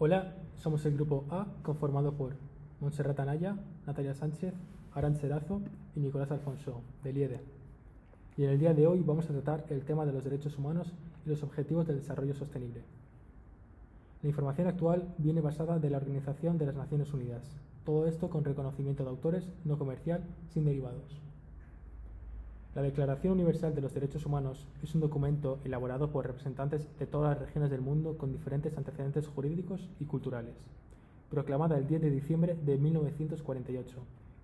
Hola, somos el grupo A conformado por Montserrat Anaya, Natalia Sánchez, Aran Serazo y Nicolás Alfonso, de Liede. Y en el día de hoy vamos a tratar el tema de los derechos humanos y los objetivos del desarrollo sostenible. La información actual viene basada de la Organización de las Naciones Unidas, todo esto con reconocimiento de autores, no comercial, sin derivados. La Declaración Universal de los Derechos Humanos es un documento elaborado por representantes de todas las regiones del mundo con diferentes antecedentes jurídicos y culturales, proclamada el 10 de diciembre de 1948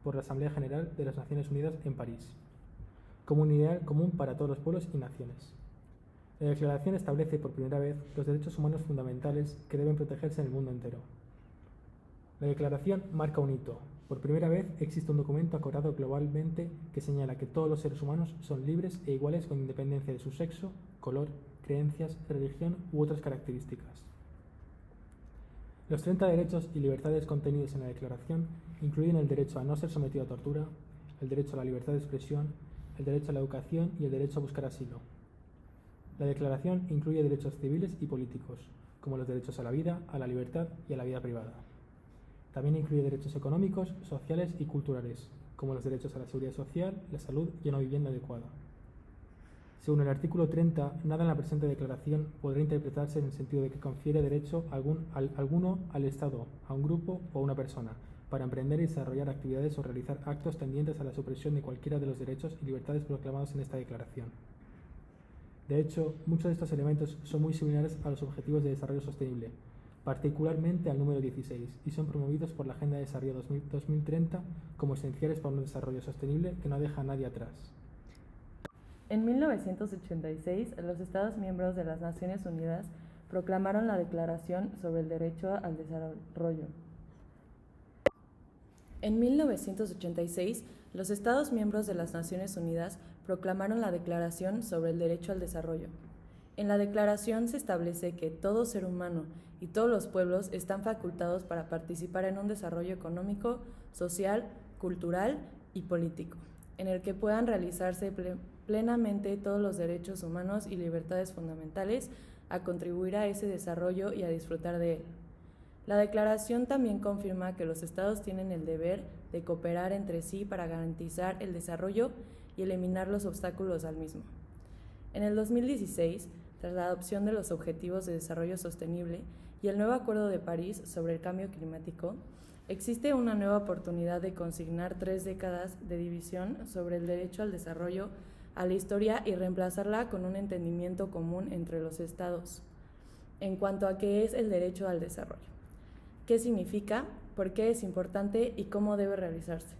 por la Asamblea General de las Naciones Unidas en París, como un ideal común para todos los pueblos y naciones. La declaración establece por primera vez los derechos humanos fundamentales que deben protegerse en el mundo entero. La declaración marca un hito, por primera vez existe un documento acordado globalmente que señala que todos los seres humanos son libres e iguales con independencia de su sexo, color, creencias, religión u otras características. Los 30 derechos y libertades contenidos en la Declaración incluyen el derecho a no ser sometido a tortura, el derecho a la libertad de expresión, el derecho a la educación y el derecho a buscar asilo. La Declaración incluye derechos civiles y políticos, como los derechos a la vida, a la libertad y a la vida privada. También incluye derechos económicos, sociales y culturales, como los derechos a la seguridad social, la salud y una vivienda adecuada. Según el artículo 30, nada en la presente declaración podrá interpretarse en el sentido de que confiere derecho alguno al Estado, a un grupo o a una persona, para emprender y desarrollar actividades o realizar actos tendientes a la supresión de cualquiera de los derechos y libertades proclamados en esta declaración. De hecho, muchos de estos elementos son muy similares a los objetivos de desarrollo sostenible, particularmente al número 16, y son promovidos por la Agenda de Desarrollo 2030 como esenciales para un desarrollo sostenible que no deja a nadie atrás. En 1986, los Estados miembros de las Naciones Unidas proclamaron la Declaración sobre el Derecho al Desarrollo. En 1986, los Estados miembros de las Naciones Unidas proclamaron la Declaración sobre el Derecho al Desarrollo. En la Declaración se establece que todo ser humano y todos los pueblos están facultados para participar en un desarrollo económico, social, cultural y político, en el que puedan realizarse plenamente todos los derechos humanos y libertades fundamentales a contribuir a ese desarrollo y a disfrutar de él. La declaración también confirma que los estados tienen el deber de cooperar entre sí para garantizar el desarrollo y eliminar los obstáculos al mismo. En el 2016, tras la adopción de los Objetivos de Desarrollo Sostenible y el nuevo Acuerdo de París sobre el Cambio Climático, existe una nueva oportunidad de consignar tres décadas de división sobre el derecho al desarrollo, a la historia y reemplazarla con un entendimiento común entre los Estados. En cuanto a qué es el derecho al desarrollo, qué significa, por qué es importante y cómo debe realizarse.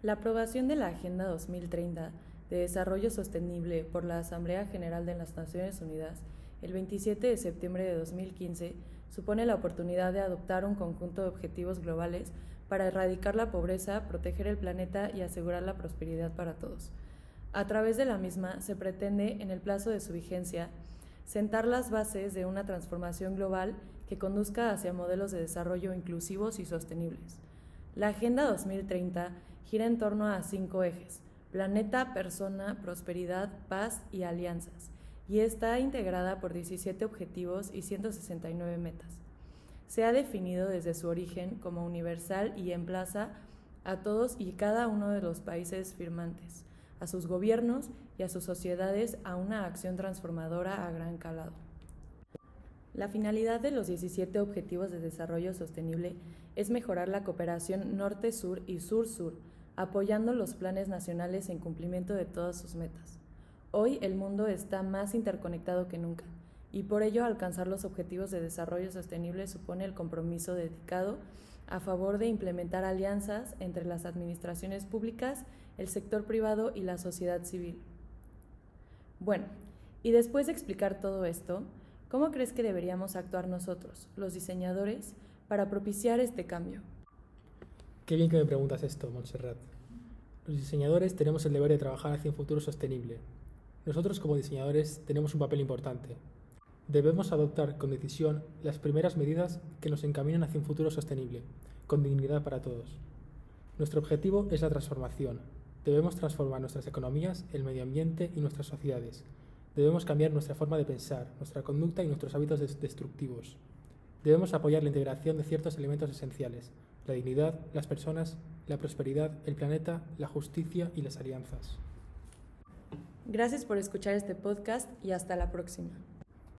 La aprobación de la Agenda 2030 de Desarrollo Sostenible por la Asamblea General de las Naciones Unidas el 27 de septiembre de 2015 supone la oportunidad de adoptar un conjunto de objetivos globales para erradicar la pobreza, proteger el planeta y asegurar la prosperidad para todos. A través de la misma se pretende, en el plazo de su vigencia, sentar las bases de una transformación global que conduzca hacia modelos de desarrollo inclusivos y sostenibles. La Agenda 2030 gira en torno a cinco ejes Planeta, Persona, Prosperidad, Paz y Alianzas, y está integrada por 17 objetivos y 169 metas. Se ha definido desde su origen como universal y emplaza a todos y cada uno de los países firmantes, a sus gobiernos y a sus sociedades a una acción transformadora a gran calado. La finalidad de los 17 Objetivos de Desarrollo Sostenible es mejorar la cooperación norte-sur y sur-sur, apoyando los planes nacionales en cumplimiento de todas sus metas. Hoy el mundo está más interconectado que nunca y por ello alcanzar los objetivos de desarrollo sostenible supone el compromiso dedicado a favor de implementar alianzas entre las administraciones públicas, el sector privado y la sociedad civil. Bueno, y después de explicar todo esto, ¿cómo crees que deberíamos actuar nosotros, los diseñadores, para propiciar este cambio? Qué bien que me preguntas esto, Montserrat. Los diseñadores tenemos el deber de trabajar hacia un futuro sostenible. Nosotros como diseñadores tenemos un papel importante. Debemos adoptar con decisión las primeras medidas que nos encaminen hacia un futuro sostenible, con dignidad para todos. Nuestro objetivo es la transformación. Debemos transformar nuestras economías, el medio ambiente y nuestras sociedades. Debemos cambiar nuestra forma de pensar, nuestra conducta y nuestros hábitos destructivos. Debemos apoyar la integración de ciertos elementos esenciales, la dignidad, las personas, la prosperidad, el planeta, la justicia y las alianzas. Gracias por escuchar este podcast y hasta la próxima.